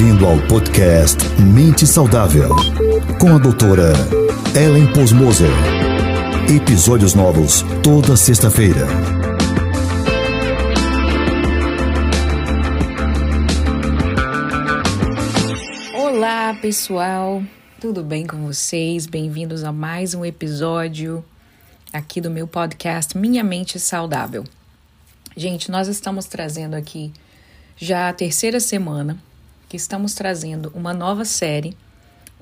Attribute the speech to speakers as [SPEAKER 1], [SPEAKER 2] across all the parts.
[SPEAKER 1] Bem-vindo ao podcast Mente Saudável, com a doutora Ellen Posmoser. Episódios novos toda sexta-feira.
[SPEAKER 2] Olá, pessoal. Tudo bem com vocês? Bem-vindos a mais um episódio aqui do meu podcast Minha Mente Saudável. Gente, nós estamos trazendo aqui já a terceira semana que estamos trazendo uma nova série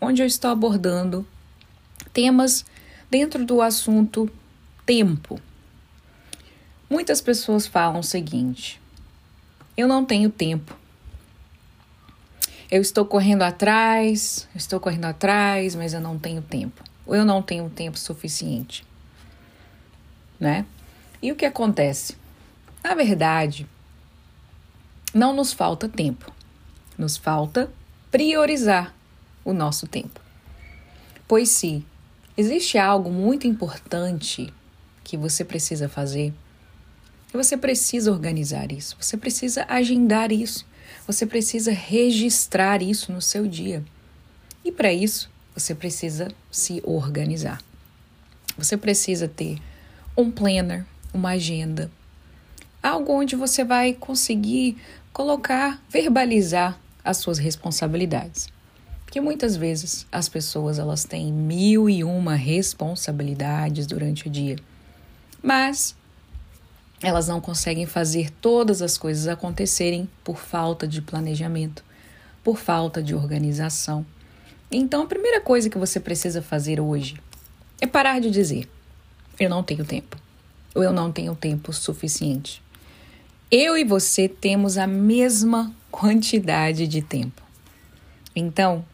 [SPEAKER 2] onde eu estou abordando temas dentro do assunto tempo. Muitas pessoas falam o seguinte: eu não tenho tempo. Eu estou correndo atrás, estou correndo atrás, mas eu não tenho tempo. Ou eu não tenho tempo suficiente. Né? E o que acontece? Na verdade, não nos falta tempo. Nos falta priorizar o nosso tempo. Pois se existe algo muito importante que você precisa fazer, você precisa organizar isso, você precisa agendar isso, você precisa registrar isso no seu dia. E para isso, você precisa se organizar. Você precisa ter um planner, uma agenda, algo onde você vai conseguir colocar, verbalizar as suas responsabilidades. Porque muitas vezes as pessoas elas têm mil e uma responsabilidades durante o dia, mas elas não conseguem fazer todas as coisas acontecerem por falta de planejamento, por falta de organização. Então, a primeira coisa que você precisa fazer hoje é parar de dizer: eu não tenho tempo, ou eu não tenho tempo suficiente. Eu e você temos a mesma quantidade de tempo. Então,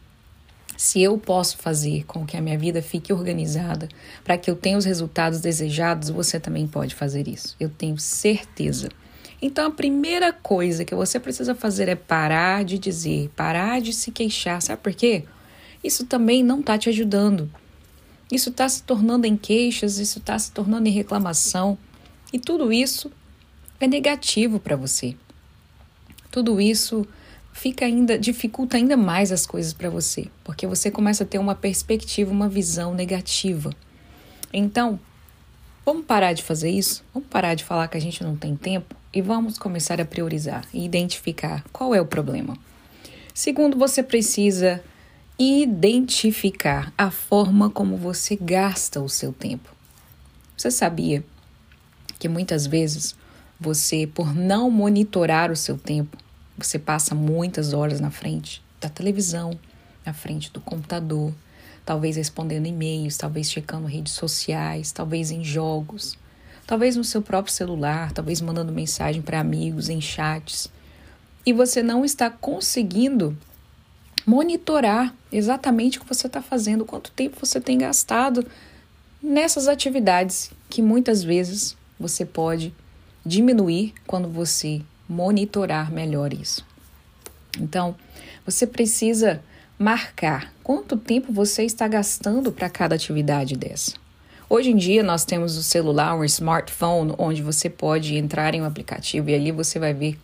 [SPEAKER 2] se eu posso fazer com que a minha vida fique organizada para que eu tenha os resultados desejados, você também pode fazer isso. Eu tenho certeza. Então, a primeira coisa que você precisa fazer é parar de dizer, parar de se queixar. Sabe por quê? Isso também não está te ajudando. Isso está se tornando em queixas, isso está se tornando em reclamação. E tudo isso é negativo para você. Tudo isso fica ainda dificulta ainda mais as coisas para você, porque você começa a ter uma perspectiva, uma visão negativa. Então, vamos parar de fazer isso? Vamos parar de falar que a gente não tem tempo e vamos começar a priorizar e identificar qual é o problema. Segundo, você precisa identificar a forma como você gasta o seu tempo. Você sabia que muitas vezes você, por não monitorar o seu tempo, você passa muitas horas na frente da televisão, na frente do computador, talvez respondendo e-mails, talvez checando redes sociais, talvez em jogos, talvez no seu próprio celular, talvez mandando mensagem para amigos em chats. E você não está conseguindo monitorar exatamente o que você está fazendo, quanto tempo você tem gastado nessas atividades que muitas vezes você pode diminuir quando você monitorar melhor isso. Então, você precisa marcar quanto tempo você está gastando para cada atividade dessa. Hoje em dia nós temos o celular, um smartphone, onde você pode entrar em um aplicativo e ali você vai ver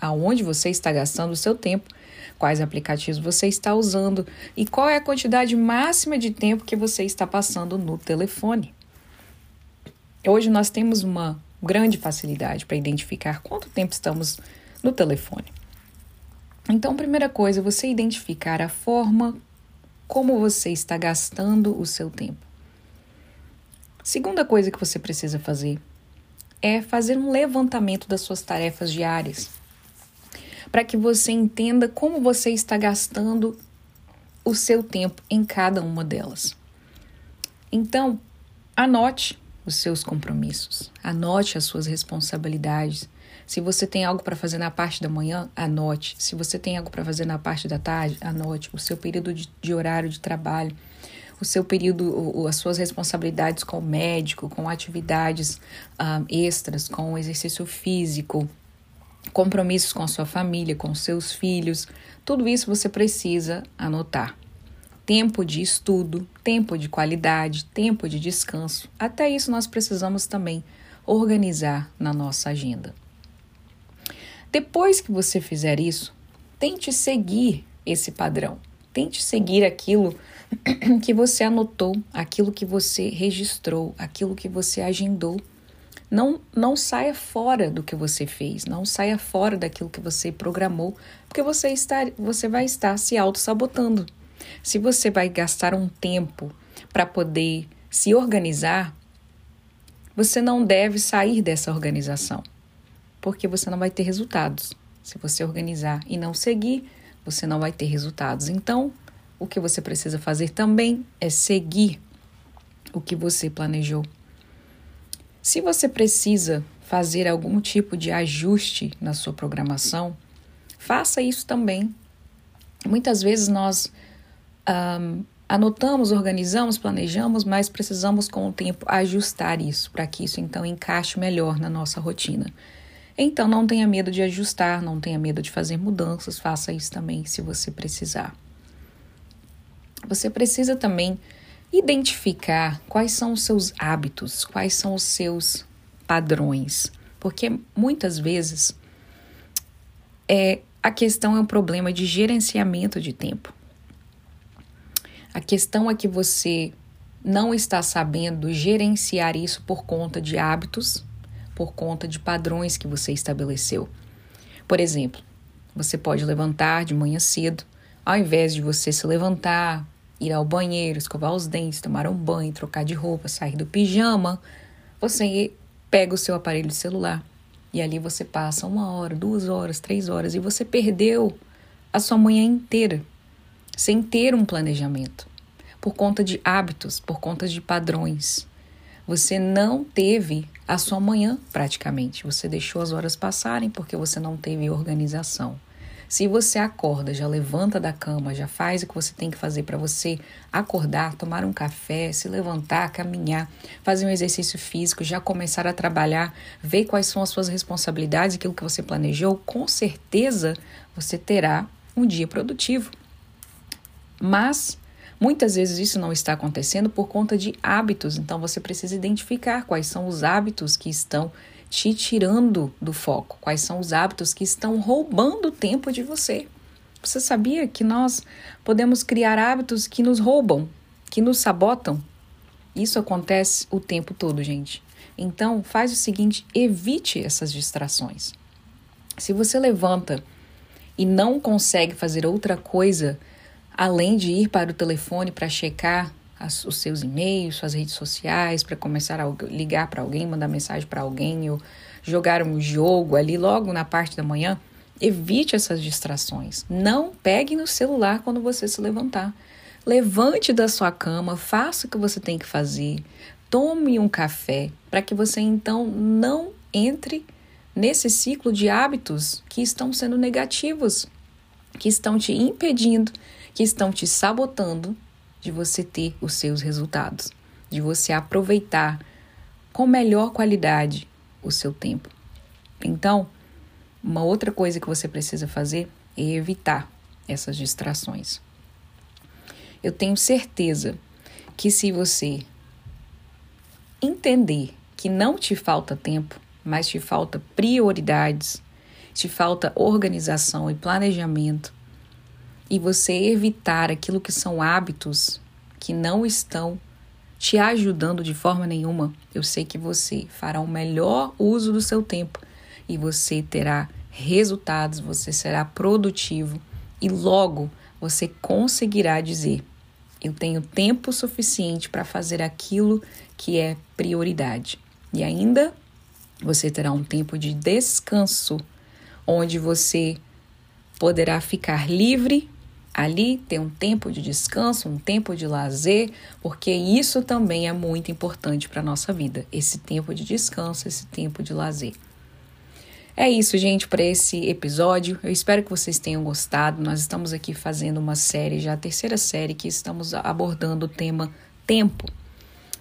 [SPEAKER 2] aonde você está gastando o seu tempo, quais aplicativos você está usando e qual é a quantidade máxima de tempo que você está passando no telefone. Hoje nós temos uma grande facilidade para identificar quanto tempo estamos no telefone. Então, primeira coisa, você identificar a forma como você está gastando o seu tempo. Segunda coisa que você precisa fazer é fazer um levantamento das suas tarefas diárias, para que você entenda como você está gastando o seu tempo em cada uma delas. Então, anote os seus compromissos, anote as suas responsabilidades. Se você tem algo para fazer na parte da manhã, anote. Se você tem algo para fazer na parte da tarde, anote. O seu período de, de horário de trabalho, o seu período, as suas responsabilidades com o médico, com atividades um, extras, com o exercício físico, compromissos com a sua família, com seus filhos. Tudo isso você precisa anotar tempo de estudo, tempo de qualidade, tempo de descanso. Até isso nós precisamos também organizar na nossa agenda. Depois que você fizer isso, tente seguir esse padrão. Tente seguir aquilo que você anotou, aquilo que você registrou, aquilo que você agendou. Não, não saia fora do que você fez, não saia fora daquilo que você programou, porque você, está, você vai estar se auto-sabotando. Se você vai gastar um tempo para poder se organizar, você não deve sair dessa organização, porque você não vai ter resultados. Se você organizar e não seguir, você não vai ter resultados. Então, o que você precisa fazer também é seguir o que você planejou. Se você precisa fazer algum tipo de ajuste na sua programação, faça isso também. Muitas vezes nós um, anotamos, organizamos, planejamos, mas precisamos com o tempo ajustar isso para que isso então encaixe melhor na nossa rotina. Então não tenha medo de ajustar, não tenha medo de fazer mudanças, faça isso também se você precisar. Você precisa também identificar quais são os seus hábitos, quais são os seus padrões, porque muitas vezes é a questão é um problema de gerenciamento de tempo. A questão é que você não está sabendo gerenciar isso por conta de hábitos, por conta de padrões que você estabeleceu. Por exemplo, você pode levantar de manhã cedo, ao invés de você se levantar, ir ao banheiro, escovar os dentes, tomar um banho, trocar de roupa, sair do pijama, você pega o seu aparelho celular e ali você passa uma hora, duas horas, três horas e você perdeu a sua manhã inteira sem ter um planejamento, por conta de hábitos, por conta de padrões. Você não teve a sua manhã praticamente, você deixou as horas passarem porque você não teve organização. Se você acorda, já levanta da cama, já faz o que você tem que fazer para você acordar, tomar um café, se levantar, caminhar, fazer um exercício físico, já começar a trabalhar, ver quais são as suas responsabilidades, aquilo que você planejou, com certeza você terá um dia produtivo. Mas muitas vezes isso não está acontecendo por conta de hábitos, então você precisa identificar quais são os hábitos que estão te tirando do foco, quais são os hábitos que estão roubando tempo de você. Você sabia que nós podemos criar hábitos que nos roubam, que nos sabotam? Isso acontece o tempo todo, gente. Então, faz o seguinte: evite essas distrações. Se você levanta e não consegue fazer outra coisa além de ir para o telefone para checar as, os seus e-mails, suas redes sociais, para começar a ligar para alguém, mandar mensagem para alguém ou jogar um jogo ali logo na parte da manhã, evite essas distrações. Não pegue no celular quando você se levantar. Levante da sua cama, faça o que você tem que fazer, tome um café, para que você então não entre nesse ciclo de hábitos que estão sendo negativos, que estão te impedindo que estão te sabotando de você ter os seus resultados, de você aproveitar com melhor qualidade o seu tempo. Então, uma outra coisa que você precisa fazer é evitar essas distrações. Eu tenho certeza que se você entender que não te falta tempo, mas te falta prioridades, te falta organização e planejamento, e você evitar aquilo que são hábitos que não estão te ajudando de forma nenhuma, eu sei que você fará o melhor uso do seu tempo e você terá resultados, você será produtivo e logo você conseguirá dizer: eu tenho tempo suficiente para fazer aquilo que é prioridade. E ainda você terá um tempo de descanso onde você poderá ficar livre ali ter um tempo de descanso, um tempo de lazer, porque isso também é muito importante para a nossa vida, esse tempo de descanso, esse tempo de lazer. É isso, gente, para esse episódio. Eu espero que vocês tenham gostado. Nós estamos aqui fazendo uma série, já a terceira série, que estamos abordando o tema tempo.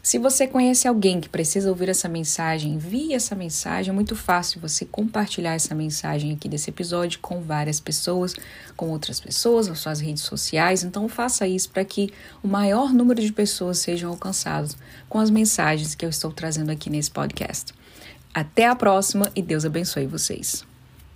[SPEAKER 2] Se você conhece alguém que precisa ouvir essa mensagem, envie essa mensagem. É muito fácil você compartilhar essa mensagem aqui desse episódio com várias pessoas, com outras pessoas, nas suas redes sociais. Então faça isso para que o maior número de pessoas sejam alcançados com as mensagens que eu estou trazendo aqui nesse podcast. Até a próxima e Deus abençoe vocês.